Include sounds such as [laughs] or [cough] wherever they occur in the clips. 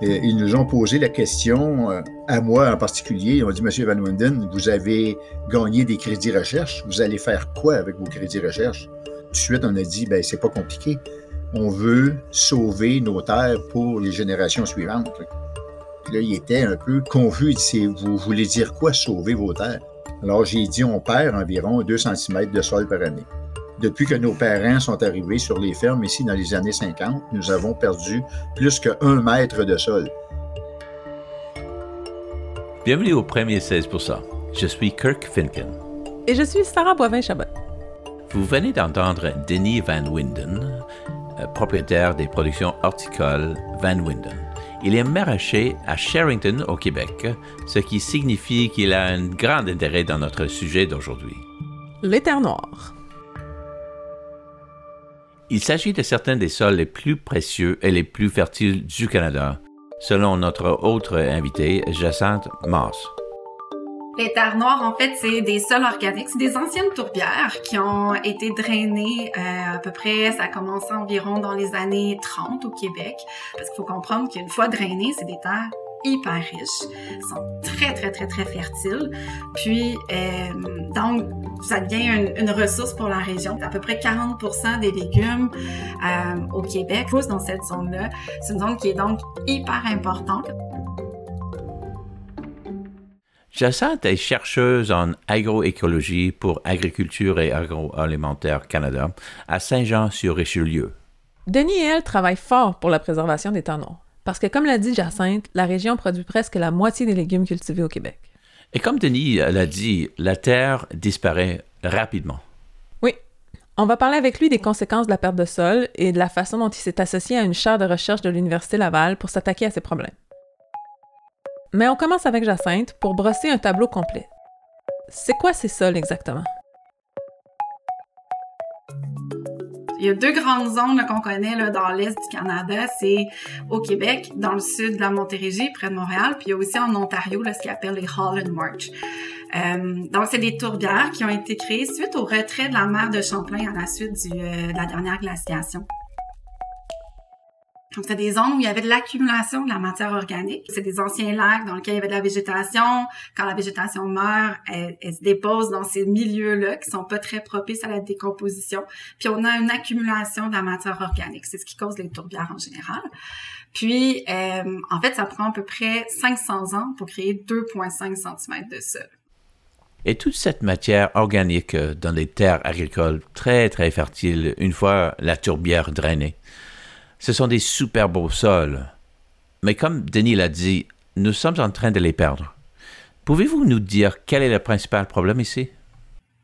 Et ils nous ont posé la question, euh, à moi en particulier, ils ont dit, Monsieur Van Winden, vous avez gagné des crédits recherche, vous allez faire quoi avec vos crédits recherche? Tout de suite, on a dit, ben c'est pas compliqué. On veut sauver nos terres pour les générations suivantes. là, il était un peu confus. Il dit, vous voulez dire quoi, sauver vos terres? Alors, j'ai dit, on perd environ 2 cm de sol par année. Depuis que nos parents sont arrivés sur les fermes ici dans les années 50, nous avons perdu plus que 1 mètre de sol. Bienvenue au premier 16 Je suis Kirk Finken. Et je suis Sarah Boivin-Chabot. Vous venez d'entendre Denis Van Winden, euh, propriétaire des productions horticoles Van Winden. Il est maraîcher à Sherrington, au Québec, ce qui signifie qu'il a un grand intérêt dans notre sujet d'aujourd'hui. Les terres noires. Il s'agit de certains des sols les plus précieux et les plus fertiles du Canada, selon notre autre invité, Jacinthe Mars. Les terres noires, en fait, c'est des sols organiques. C'est des anciennes tourbières qui ont été drainées euh, à peu près, ça a commencé environ dans les années 30 au Québec. Parce qu'il faut comprendre qu'une fois drainées, c'est des terres hyper riches, sont très, très, très, très fertiles. Puis, euh, donc, ça devient une, ressource pour la région. À peu près 40% des légumes euh, au Québec poussent dans cette zone-là. C'est une zone qui est donc hyper importante. Jacinthe est chercheuse en agroécologie pour Agriculture et Agroalimentaire Canada à Saint-Jean-sur-Richelieu. Denis et elle travaillent fort pour la préservation des temps Parce que, comme l'a dit Jacinthe, la région produit presque la moitié des légumes cultivés au Québec. Et comme Denis l'a dit, la terre disparaît rapidement. Oui. On va parler avec lui des conséquences de la perte de sol et de la façon dont il s'est associé à une chaire de recherche de l'Université Laval pour s'attaquer à ces problèmes. Mais on commence avec Jacinthe pour brosser un tableau complet. C'est quoi ces sols exactement? Il y a deux grandes zones qu'on connaît là, dans l'est du Canada. C'est au Québec, dans le sud de la Montérégie, près de Montréal, puis il y a aussi en Ontario là, ce qu'ils appellent les Holland March. Euh, donc, c'est des tourbières qui ont été créées suite au retrait de la mer de Champlain à la suite du, euh, de la dernière glaciation. Donc, c'est des zones où il y avait de l'accumulation de la matière organique. C'est des anciens lacs dans lesquels il y avait de la végétation. Quand la végétation meurt, elle, se dépose dans ces milieux-là qui sont pas très propices à la décomposition. Puis, on a une accumulation de la matière organique. C'est ce qui cause les tourbières en général. Puis, euh, en fait, ça prend à peu près 500 ans pour créer 2,5 cm de sol. Et toute cette matière organique euh, dans les terres agricoles très, très fertiles, une fois la tourbière drainée, ce sont des super beaux sols. Mais comme Denis l'a dit, nous sommes en train de les perdre. Pouvez-vous nous dire quel est le principal problème ici?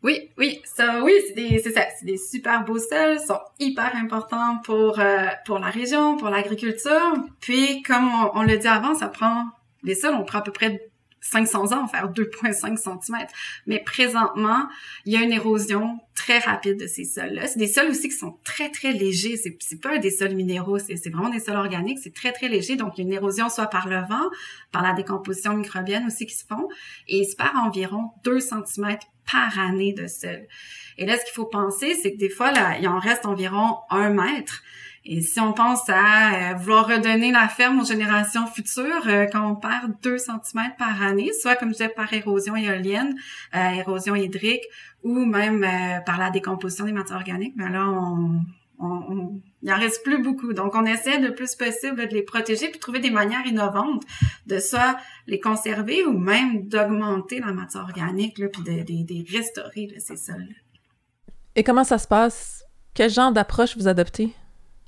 Oui, oui, ça, oui, c'est ça, c'est des super beaux sols, sont hyper importants pour euh, pour la région, pour l'agriculture. Puis, comme on, l'a dit avant, ça prend les sols, on prend à peu près 500 ans, faire 2,5 cm. Mais présentement, il y a une érosion très rapide de ces sols-là. C'est des sols aussi qui sont très, très légers. C'est, c'est pas des sols minéraux, c'est, c'est vraiment des sols organiques. C'est très, très léger. Donc, il y a une érosion soit par le vent, par la décomposition microbienne aussi qui se font. Et il se perd environ 2 cm par année de sol. Et là, ce qu'il faut penser, c'est que des fois, là, il en reste environ un mètre. Et si on pense à euh, vouloir redonner la ferme aux générations futures, euh, quand on perd 2 cm par année, soit comme je disais par érosion éolienne, euh, érosion hydrique, ou même par la décomposition des matières organiques, ben là, on, on, il en reste plus beaucoup. Donc, on essaie le plus possible de les protéger puis trouver des manières innovantes de soit les conserver ou même d'augmenter la matière organique là, puis de, de, restaurer ces sols. Et comment ça se passe? Quel genre d'approche vous adoptez?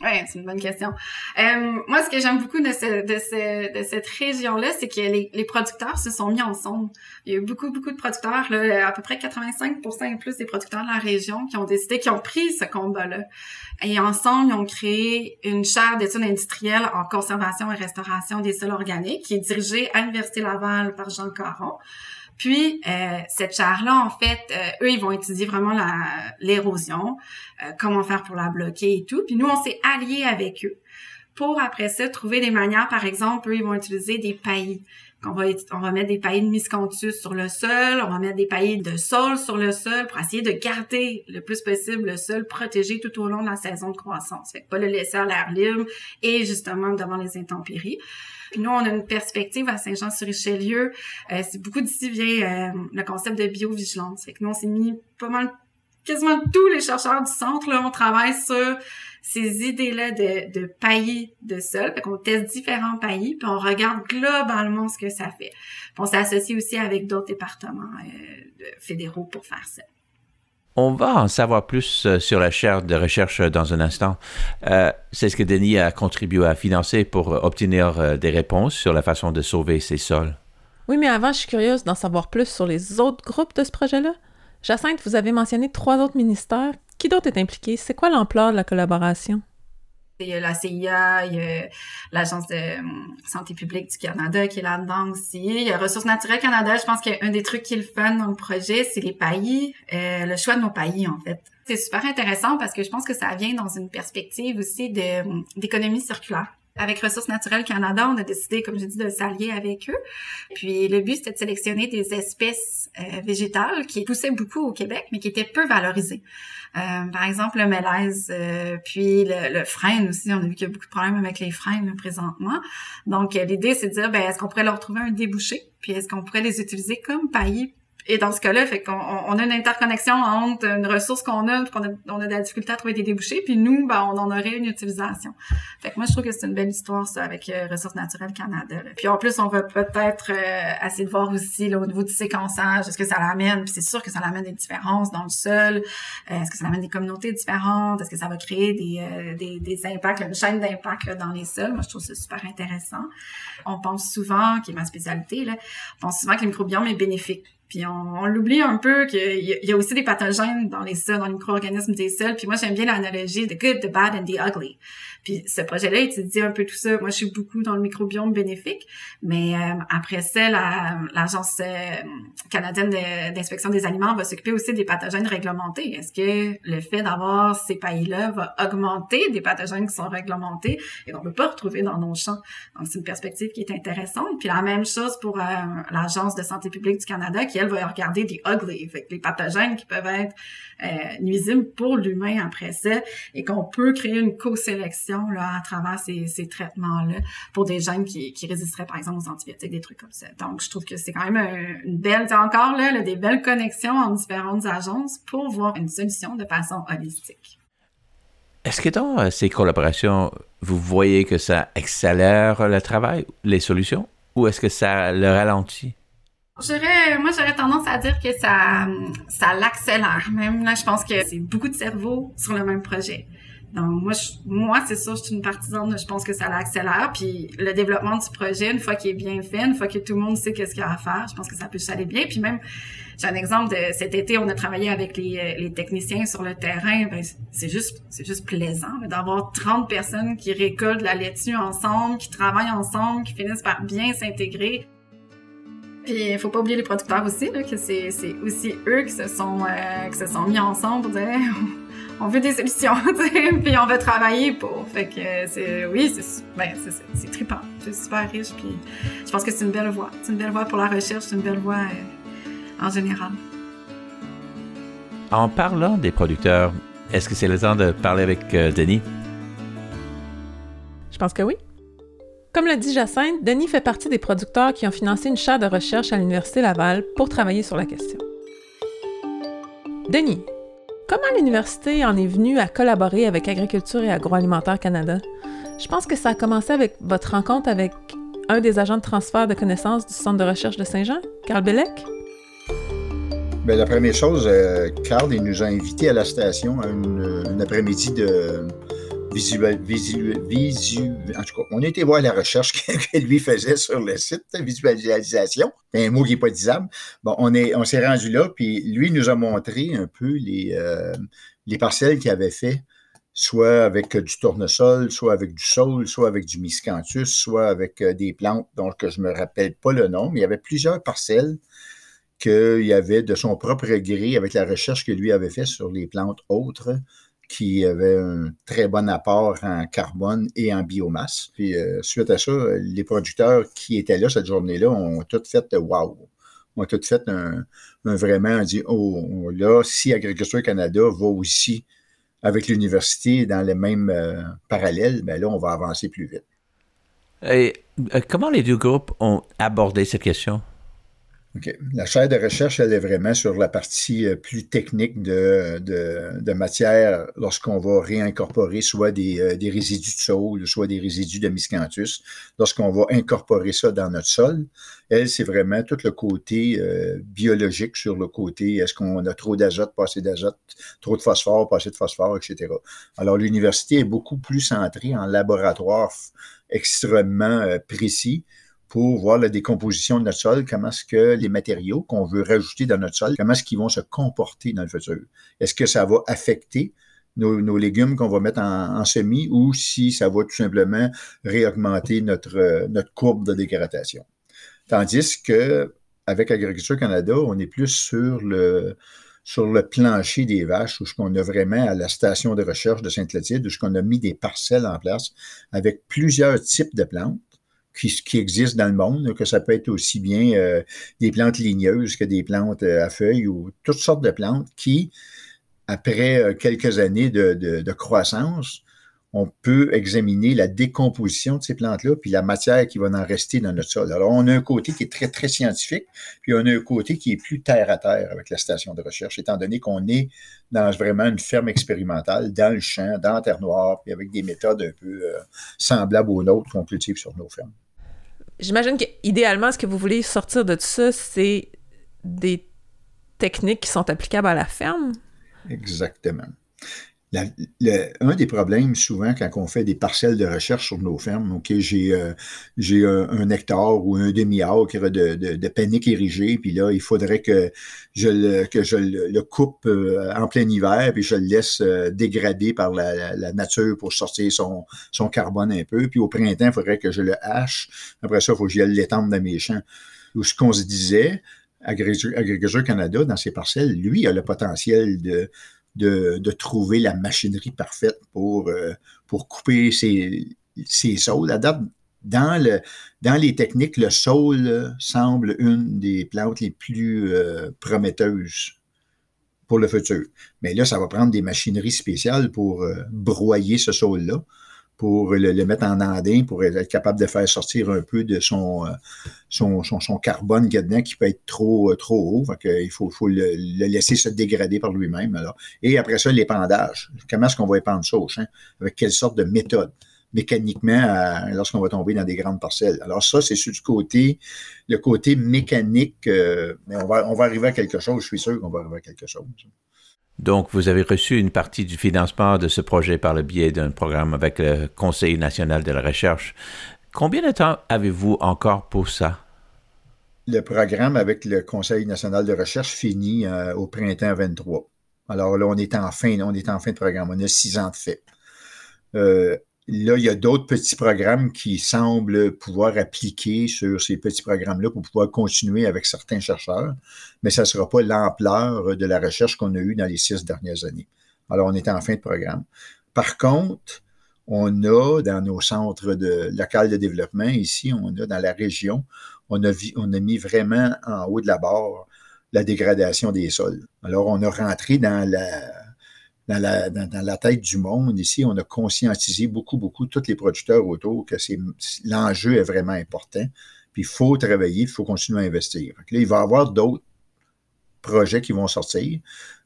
Oui, c'est une bonne question. Euh, moi, ce que j'aime beaucoup de, ce, de, ce, de cette région-là, c'est que les, les, producteurs se sont mis ensemble. Il y a eu beaucoup, beaucoup de producteurs, là, à peu près 85 et plus des producteurs de la région qui ont décidé, qui ont pris ce combat-là. Et ensemble, ils ont créé une chaire d'études industrielles en conservation et restauration des sols organiques qui est dirigée à l'Université Laval par Jean Caron. Puis, euh, cette chaire-là, en fait, euh, eux, ils vont étudier vraiment l'érosion, euh, comment faire pour la bloquer et tout. Puis nous, on s'est alliés avec eux pour après ça trouver des manières, par exemple, eux, ils vont utiliser des paillis. On va, on va mettre des paillis de miscanthus sur le sol, on va mettre des paillis de sol sur le sol pour essayer de garder le plus possible le sol protégé tout au long de la saison de croissance. Fait que pas le laisser à l'air libre et justement devant les intempéries. Puis nous, on a une perspective à Saint-Jean-sur-Richelieu. Euh, c'est beaucoup d'ici vient euh, le concept de biovigilance. Fait que nous, on s'est mis pas mal, quasiment tous les chercheurs du centre, là, on travaille sur ces idées-là de, de paillis de sol. Fait qu'on teste différents paillis, puis on regarde globalement ce que ça fait. Puis on s'associe aussi avec d'autres départements euh, fédéraux pour faire ça. On va en savoir plus euh, sur la chaire de recherche dans un instant. Euh, c'est ce que Denis a contribué à financer pour obtenir euh, des réponses sur la façon de sauver ces sols. Oui, mais avant, je suis curieuse d'en savoir plus sur les autres groupes de ce projet-là. Jacinthe, vous avez mentionné trois autres ministères. Qui d'autre est impliqué? C'est quoi l'ampleur de la collaboration? Il y a la CIA, il y a l'Agence de euh, santé publique du Canada qui est là-dedans aussi. Il y a Ressources naturelles Canada. Je pense qu'un des trucs qui est le fun dans le projet, c'est les paillis, euh, le choix de nos paillis, en fait. C'est super intéressant parce que je pense que ça vient dans une perspective aussi d'économie circulaire. Avec Ressources naturelles Canada, on a décidé, comme je dis, de s'allier avec eux. Puis le but, c'était de sélectionner des espèces euh, végétales qui poussaient beaucoup au Québec, mais qui étaient peu valorisées. Euh, par exemple, le mélèze, euh, puis le, le, frêne aussi. On a vu qu'il y a beaucoup de problèmes avec les frênes présentement. Donc, l'idée, c'est de dire, ben, est-ce qu'on pourrait leur trouver un débouché? Puis est-ce qu'on pourrait les utiliser comme paillis et dans ce cas-là, fait qu'on on a une interconnexion entre une ressource qu'on a, qu'on a, on a de la difficulté à trouver des débouchés, puis nous, ben, on en aurait une utilisation. Fait que moi, je trouve que c'est une belle histoire, ça, avec euh, Ressources naturelles Canada. Puis en plus, on va peut-être euh, essayer de voir aussi, là, au niveau du séquençage, est-ce que ça l'amène, puis c'est sûr que ça l'amène des différences dans le sol, euh, est-ce que ça l'amène des communautés différentes, est-ce que ça va créer des, euh, des, des impacts, une chaîne d'impact dans les sols. Moi, je trouve ça super intéressant. On pense souvent, qui est ma spécialité, là, on pense souvent que le microbiome est bénéfique puis on, l'oublie un peu qu'il y, a aussi des pathogènes dans les sols, dans les micro-organismes des sols. Puis moi, j'aime bien l'analogie de good, the bad and the ugly. Puis ce projet-là étudie un peu tout ça. Moi, je suis beaucoup dans le microbiome bénéfique, mais euh, après ça, l'Agence euh, canadienne d'inspection des aliments va s'occuper aussi des pathogènes réglementés. Est-ce que le fait d'avoir ces pailles-là va augmenter des pathogènes qui sont réglementés? Et qu'on peut pas retrouver dans nos champs? Donc, c'est une perspective qui est intéressante. Puis la même chose pour euh, l'Agence de santé publique du Canada, qui, elle, va regarder des ugly, fait les pathogènes qui peuvent être nuisibles pour l'humain après ça et qu'on peut créer une co-sélection là, à travers ces, ces traitements-là pour des gènes qui, qui résisteraient, par exemple, aux antibiotiques, des trucs comme ça. Donc, je trouve que c'est quand même une belle, encore là, des belles connexions entre différentes agences pour voir une solution de façon holistique. Est-ce que dans euh, ces collaborations, vous voyez que ça accélère le travail, les solutions, ou est-ce que ça le ralentit? J'aurais, moi, j'aurais tendance à dire que ça, ça l'accélère. Même là, je pense que c'est beaucoup de cerveaux sur le même projet. Donc, moi, moi c'est ça, je suis une partisane, je pense que ça l'accélère. Puis le développement du projet, une fois qu'il est bien fait, une fois que tout le monde sait qu'est-ce qu'il y a à faire, je pense que ça peut aller bien. Puis même, j'ai un exemple de cet été, on a travaillé avec les, euh, les techniciens sur le terrain. Ben, c'est juste, c'est juste plaisant d'avoir 30 personnes qui récoltent la laitue ensemble, qui travaillent ensemble, qui finissent par bien s'intégrer. Puis il faut pas oublier les producteurs aussi, là, que c'est, c'est aussi eux qui se sont, euh, qui se sont mis ensemble pour dire [laughs] on veut des solutions, [laughs] puis on veut travailler pour. Fait que c'est, oui, c'est, ben, c'est, c'est trippant, c'est super riche, puis je pense que c'est une belle voie. C'est une belle voie pour la recherche, c'est une belle voie euh, en général. En parlant des producteurs, est-ce que c'est le temps de parler avec euh, Denis? Je pense que oui. Comme l'a dit Jacinthe, Denis fait partie des producteurs qui ont financé une chaire de recherche à l'Université Laval pour travailler sur la question. Denis, Comment l'université en est venue à collaborer avec Agriculture et Agroalimentaire Canada? Je pense que ça a commencé avec votre rencontre avec un des agents de transfert de connaissances du Centre de recherche de Saint-Jean, Carl Bellec. Bien, la première chose, euh, Carl il nous a invités à la station un après-midi de, en tout cas, on a été voir la recherche [laughs] que lui faisait sur le site, visualisation, un mot qui n'est pas disable. Bon, on on s'est rendu là, puis lui nous a montré un peu les, euh, les parcelles qu'il avait fait, soit avec du tournesol, soit avec du sol, soit avec du miscanthus, soit avec euh, des plantes dont je ne me rappelle pas le nom, mais il y avait plusieurs parcelles qu'il y avait de son propre gré avec la recherche que lui avait fait sur les plantes autres qui avait un très bon apport en carbone et en biomasse. Puis euh, suite à ça, les producteurs qui étaient là cette journée-là ont tout fait wow. Ont tout fait un, vraiment dit oh là, si Agriculture Canada va aussi avec l'université dans les mêmes euh, parallèles, ben là, on va avancer plus vite. Et euh, comment les deux groupes ont abordé cette question? La chaire de recherche, elle est vraiment sur la partie euh, plus technique de, matière lorsqu'on va réincorporer soit des, euh, des, résidus de sol, soit des résidus de miscanthus, lorsqu'on va incorporer ça dans notre sol. Elle, c'est vraiment tout le côté euh, biologique sur le côté est-ce qu'on a trop d'azote, pas assez d'azote, trop de phosphore, pas assez de phosphore, etc. Alors, l'université est beaucoup plus centrée en laboratoire extrêmement précis pour voir la décomposition de notre sol, comment est-ce que les matériaux qu'on veut rajouter dans notre sol, comment est-ce qu'ils vont se comporter dans le futur? Est-ce que ça va affecter nos, légumes qu'on va mettre en, semis ou si ça va tout simplement réaugmenter notre, notre courbe de dégradation. Tandis que avec Agriculture Canada, on est plus sur le, sur le plancher des vaches, où ce qu'on a vraiment à la station de recherche de Sainte-Clotilde, où ce qu'on a mis des parcelles en place avec plusieurs types de plantes qui, qui existent dans le monde, que ça peut être aussi bien euh, des plantes ligneuses que des plantes euh, à feuilles ou toutes sortes de plantes qui, après euh, quelques années de, croissance, on peut examiner la décomposition de ces plantes-là, puis la matière qui va en rester dans notre sol. Alors, on a un côté qui est très, très scientifique, puis on a un côté qui est plus terre à terre avec la station de recherche, étant donné qu'on est dans vraiment une ferme expérimentale, dans le champ, dans la terre noire, puis avec des méthodes un peu semblables aux nôtres qu'on cultive sur nos fermes. J'imagine qu'idéalement, ce que vous voulez sortir de tout ça, c'est des techniques qui sont applicables à la ferme? Exactement un des problèmes souvent quand on fait des parcelles de recherche sur nos fermes, OK, j'ai euh, un, hectare ou un demi-acre de, de, de panique érigée, puis là, il faudrait que je le, coupe euh, en plein hiver, puis je le laisse euh, dégrader par la, nature pour sortir son, carbone un peu. Puis au printemps, il faudrait que je le hache. Après ça, il faut que je l'étende dans mes champs. Ou ce qu'on se disait, Agriculture Canada, dans ses parcelles, lui, a le potentiel de de, trouver la machinerie parfaite pour, euh, pour couper ces, saules. Dans, dans les techniques, le saule semble une des plantes les plus euh, prometteuses pour le futur. Mais là, ça va prendre des machineries spéciales pour euh, broyer ce saule-là pour le, mettre en andin, pour être capable de faire sortir un peu de son, euh, son, son, carbone qu'il a dedans qui peut être trop, euh, trop haut. il faut, faut le, laisser se dégrader par lui-même. Et après ça, l'épandage. Comment est-ce qu'on va épandre ça au? Avec quelle sorte de méthode? mécaniquement lorsqu'on va tomber dans des grandes parcelles. Alors ça, c'est sur du côté, le côté mécanique, euh, on va, on va arriver à quelque chose, je suis sûr qu'on va arriver à quelque chose. Donc, vous avez reçu une partie du financement de ce projet par le biais d'un programme avec le Conseil national de la recherche. Combien de temps avez-vous encore pour ça? Le programme avec le Conseil national de recherche finit euh, au printemps 23. Alors là, on est en fin, on est en fin de programme. On a six ans de fait. Euh, Là, il y a d'autres petits programmes qui semblent pouvoir appliquer sur ces petits programmes-là pour pouvoir continuer avec certains chercheurs, mais ça ne sera pas l'ampleur de la recherche qu'on a eue dans les six dernières années. Alors, on est en fin de programme. Par contre, on a dans nos centres de, locaux de développement ici, on a dans la région, on a, on a mis vraiment en haut de la barre la dégradation des sols. Alors, on a rentré dans la, dans la, tête du monde ici, on a conscientisé beaucoup, beaucoup tous les producteurs autour que l'enjeu est vraiment important. Puis il faut travailler, il faut continuer à investir. là, il va y avoir d'autres projets qui vont sortir,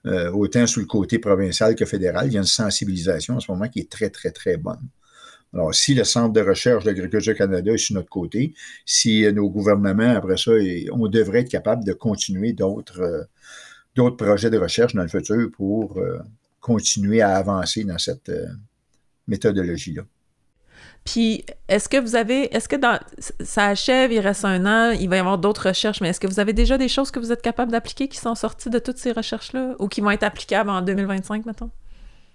euh, autant sur le côté provincial que fédéral. Il y a une sensibilisation en ce moment qui est très, très, très bonne. Alors, si le Centre de recherche d'Agriculture Canada est sur notre côté, si nos gouvernements, après ça, on devrait être capable de continuer d'autres euh, d'autres projets de recherche dans le futur pour euh, continuer à avancer dans cette euh, méthodologie-là. Puis, est-ce que vous avez, est-ce que dans, ça achève, il reste un an, il va y avoir d'autres recherches, mais est-ce que vous avez déjà des choses que vous êtes capable d'appliquer qui sont sorties de toutes ces recherches-là ou qui vont être applicables en 2025, mettons?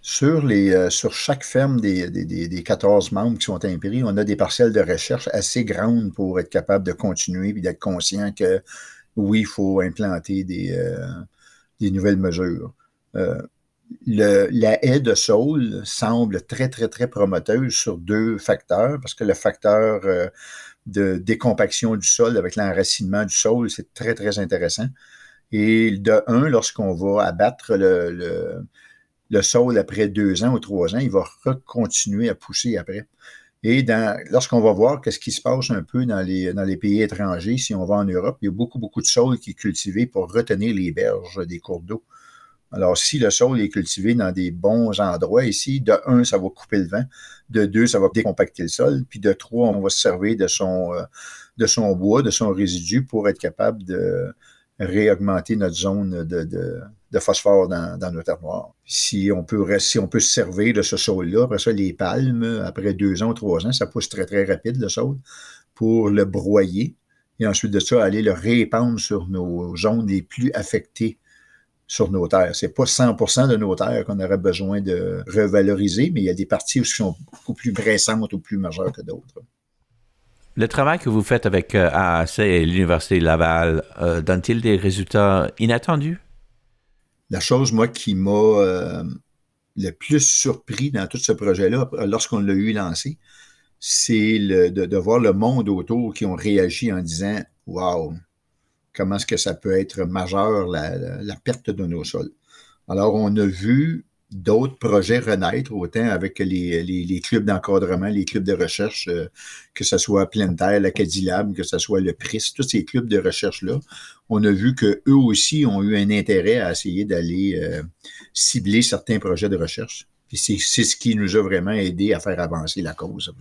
Sur, les, euh, sur chaque ferme des, des, des, 14 membres qui sont impris, on a des parcelles de recherche assez grandes pour être capable de continuer et d'être conscient que oui, il faut implanter des, euh, des nouvelles mesures la haie de sol semble très, très, très promoteuse sur deux facteurs, parce que le facteur euh, de décompaction du sol avec l'enracinement du sol, c'est très, très intéressant. Et de un, lorsqu'on va abattre le, le, sol après deux ans ou trois ans, il va continuer à pousser après. Et lorsqu'on va voir qu'est-ce qui se passe un peu dans les, dans les pays étrangers, si on va en Europe, il y a beaucoup, beaucoup de sol qui est cultivé pour retenir les berges des cours d'eau. Alors, si le sol est cultivé dans des bons endroits ici, de un, ça va couper le vent. De deux, ça va décompacter le sol. Puis de trois, on va se servir de son, euh, bois, de son résidu pour être capable de réaugmenter notre zone de, phosphore dans, nos terroirs. Si on peut si on peut se servir de ce sol-là, après ça, les palmes, après deux ans trois ans, ça pousse très, très rapide, le sol, pour le broyer. Et ensuite de ça, aller le répandre sur nos zones les plus affectées sur nos terres. C'est pas 100% de nos terres qu'on aurait besoin de revaloriser, mais il y a des parties qui sont beaucoup plus pressantes ou plus majeures que d'autres. Le travail que vous faites avec euh, AAC et l'Université Laval euh, donne-t-il des résultats inattendus? La chose, moi, qui m'a euh, le plus surpris dans tout ce projet-là, lorsqu'on l'a eu lancé, c'est de, de, voir le monde autour qui ont réagi en disant Wow, comment est-ce que ça peut être majeur, la, perte de nos sols. Alors, on a vu d'autres projets renaître, autant avec les, clubs d'encadrement, les clubs de recherche, euh, que ce soit Terre, l'Acadie Lab, que ce soit le PRIS, tous ces clubs de recherche-là, on a vu qu'eux aussi ont eu un intérêt à essayer d'aller euh, cibler certains projets de recherche. c'est ce qui nous a vraiment aidé à faire avancer la cause.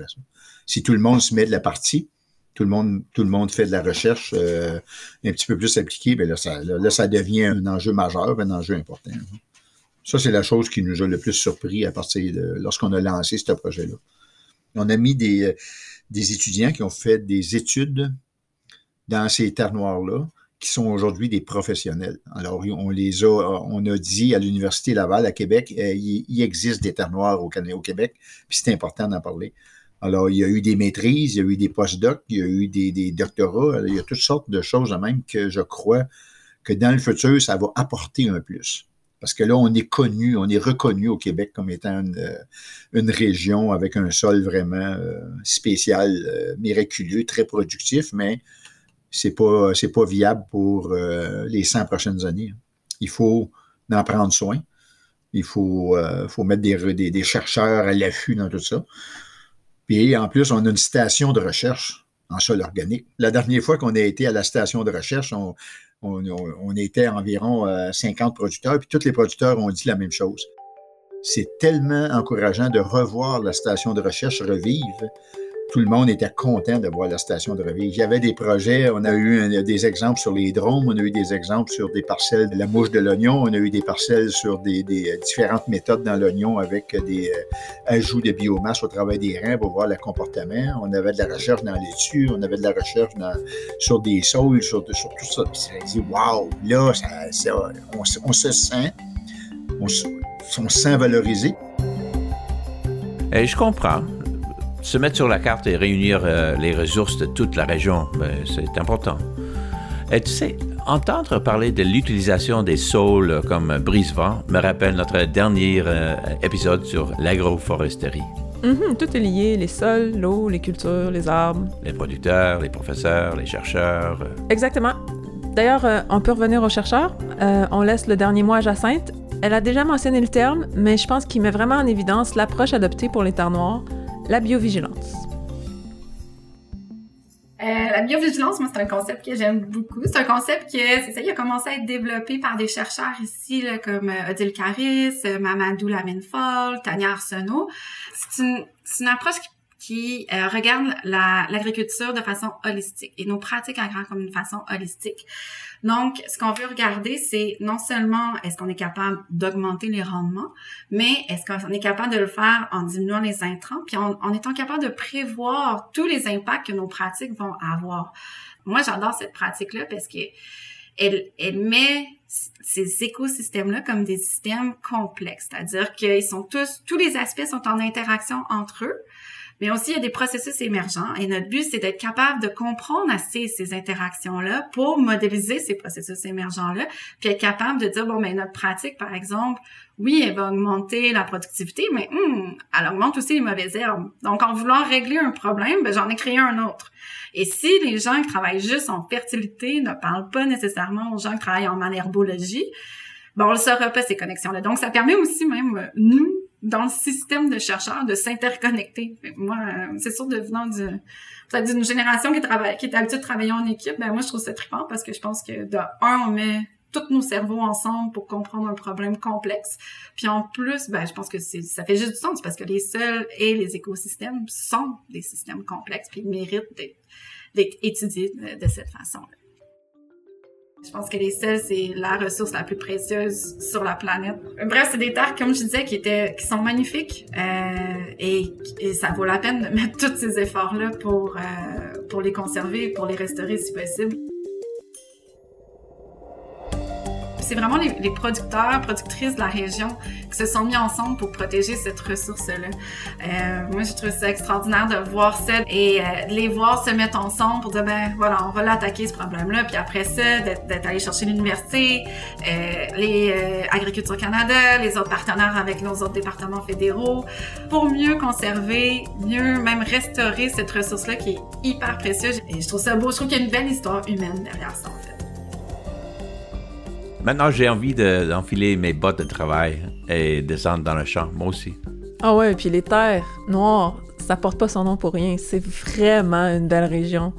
Si tout le monde se met de la partie, tout le monde, fait de la recherche euh, un petit peu plus appliquée, bien là, ça, ça devient un enjeu majeur, un enjeu important. Ça, c'est la chose qui nous a le plus surpris à partir de lorsqu'on a lancé ce projet-là. On a mis des, étudiants qui ont fait des études dans ces terres noirs-là, qui sont aujourd'hui des professionnels. Alors, on les a, on a dit à l'Université Laval à Québec, euh, il, existe des terres noires au Québec, puis c'est important d'en parler. Alors, il y a eu des maîtrises, il y a eu des post-docs, il y a eu des, doctorats, il y a toutes sortes de choses même que je crois que dans le futur, ça va apporter un plus. Parce que là, on est connu, on est reconnu au Québec comme étant une, euh, région avec un sol vraiment euh, spécial, euh, miraculeux, très productif, mais c'est pas, pas viable pour les 100 prochaines années. Il faut en prendre soin. Il faut, faut mettre des, des chercheurs à l'affût dans tout ça. Puis en plus, on a une station de recherche en sol organique. La dernière fois qu'on a été à la station de recherche, on, était environ 50 euh, producteurs, puis tous les producteurs ont dit la même chose. C'est tellement encourageant de revoir la station de recherche revivre tout le monde était content de voir la station de réveil. Il y avait des projets, on a eu des exemples sur les drones, on a eu des exemples sur des parcelles de la mouche de l'oignon, on a eu des parcelles sur des, euh, différentes méthodes dans l'oignon avec des euh, ajouts de biomasse au travail des reins pour voir le comportement. On avait de la recherche dans les laitue, on avait de la recherche sur des sols, sur, tout ça. Puis ça dit, wow, là, on, se sent, on, on se sent valorisé. Et je comprends se mettre sur la carte et réunir euh, les ressources de toute la région, ben, c'est important. Et tu sais, entendre parler de l'utilisation des sols comme brise-vent me rappelle notre dernier euh, épisode sur l'agroforesterie. Mm-hmm, tout est lié, les sols, l'eau, les cultures, les arbres. Les producteurs, les professeurs, les chercheurs. Euh. Exactement. D'ailleurs, on peut revenir aux chercheurs. on laisse le dernier mot à Jacinthe. Elle a déjà mentionné le terme, mais je pense qu'il met vraiment en évidence l'approche adoptée pour les terres noires, la biovigilance. Euh, la biovigilance, moi, c'est un concept que j'aime beaucoup. C'est un concept qui, a commencé à être développé par des chercheurs ici, comme euh, Odile Caris, euh, Mamadou Lamine-Fall, Tania Arsenault. C'est une, approche qui regarde l'agriculture de façon holistique et nos pratiques agricoles comme une façon holistique. Donc, ce qu'on veut regarder, c'est non seulement est-ce qu'on est capable d'augmenter les rendements, mais est-ce qu'on est capable de le faire en diminuant les intrants, puis en, étant capable de prévoir tous les impacts que nos pratiques vont avoir. Moi, j'adore cette pratique-là parce que elle, elle met ces écosystèmes-là comme des systèmes complexes, c'est-à-dire qu'ils sont tous, tous les aspects sont en interaction entre eux, Mais aussi, il y a des processus émergents et notre but, c'est d'être capable de comprendre assez ces interactions-là pour modéliser ces processus émergents-là, puis être capable de dire, bon, mais notre pratique, par exemple, oui, elle va augmenter la productivité, mais hum, elle augmente aussi les mauvaises herbes. Donc, en voulant régler un problème, ben, j'en ai créé un autre. Et si les gens qui travaillent juste en fertilité ne parlent pas nécessairement aux gens qui travaillent en malherbologie, ben, on ne saura pas ces connexions-là. Donc, ça permet aussi même, euh, nous, dans le système de chercheurs, de s'interconnecter. Moi, euh, c'est sûr, devenant du, d'une génération qui, travaille, qui est habituée de travailler en équipe, ben moi, je trouve ça trippant parce que je pense que, de un, on met tous nos cerveaux ensemble pour comprendre un problème complexe. Puis en plus, ben, je pense que ça fait juste du sens parce que les sols et les écosystèmes sont des systèmes complexes puis ils méritent d'être, étudiés de, cette façon-là. Je pense que les sols, c'est la ressource la plus précieuse sur la planète. Bref, c'est des terres, comme je disais, qui étaient, qui sont magnifiques euh, et, et, ça vaut la peine de [laughs] mettre tous ces efforts-là pour, euh, pour les conserver, pour les restaurer si possible c'est vraiment les, producteurs, productrices de la région qui se sont mis ensemble pour protéger cette ressource-là. Euh, moi, je trouve ça extraordinaire de voir ça et euh, les voir se mettre ensemble pour dire, ben voilà, on va l'attaquer ce problème-là. Puis après ça, d'être allé chercher l'université, euh, les euh, Agriculture Canada, les autres partenaires avec nos autres départements fédéraux, pour mieux conserver, mieux même restaurer cette ressource-là qui est hyper précieuse. Et je trouve ça beau. Je trouve qu'il y a une belle histoire humaine derrière ça, en fait. Maintenant, j'ai envie d'enfiler mes bottes de travail et descendre dans le champ, moi aussi. Ah ouais, et puis les terres noires, ça porte pas son nom pour rien. C'est vraiment une belle région.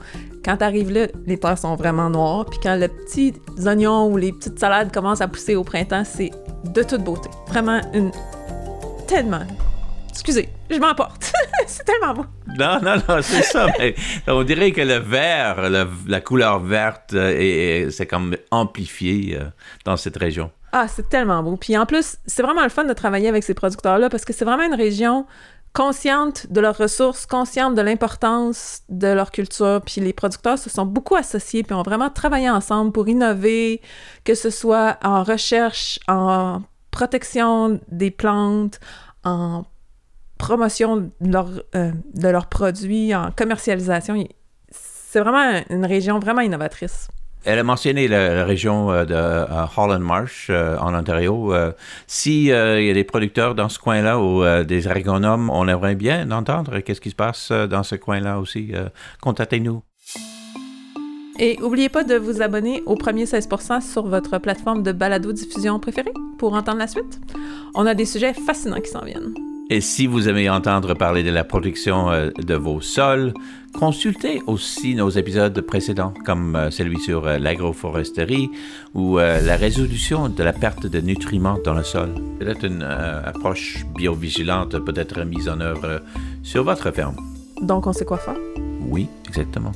Quand t'arrives là, les terres sont vraiment noires. Puis quand les petits oignons ou les petites salades commencent à pousser au printemps, c'est de toute beauté. Vraiment une... Tellement Excusez, je m'emporte. [laughs] c'est tellement beau. Non, non, non, c'est ça. [laughs] Mais on dirait que le vert, la couleur verte, euh, c'est comme amplifié euh, dans cette région. Ah, c'est tellement beau. Puis en plus, c'est vraiment le fun de travailler avec ces producteurs-là parce que c'est vraiment une région consciente de leurs ressources, consciente de l'importance de leur culture. Puis les producteurs se sont beaucoup associés puis ont vraiment travaillé ensemble pour innover, que ce soit en recherche, en protection des plantes, en promotion de, leur, euh, de leurs produits, en commercialisation. C'est vraiment une région vraiment innovatrice. Elle a mentionné la, région euh, de euh, Holland Marsh en Ontario. S'il y a des producteurs dans ce coin-là ou des agronomes, on aimerait bien entendre qu'est-ce qui se passe dans ce coin-là aussi. contactez-nous. Et n'oubliez pas de vous abonner au premier 16% sur votre plateforme de balado-diffusion préférée pour entendre la suite. On a des sujets fascinants qui s'en viennent. Et si vous aimez entendre parler de la protection euh, de vos sols, consultez aussi nos épisodes précédents, comme euh, celui sur euh, l'agroforesterie ou la résolution de la perte de nutriments dans le sol. Peut-être une approche biovigilante peut être mise en œuvre sur votre ferme. Donc on sait quoi faire? Oui, exactement.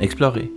Explorez.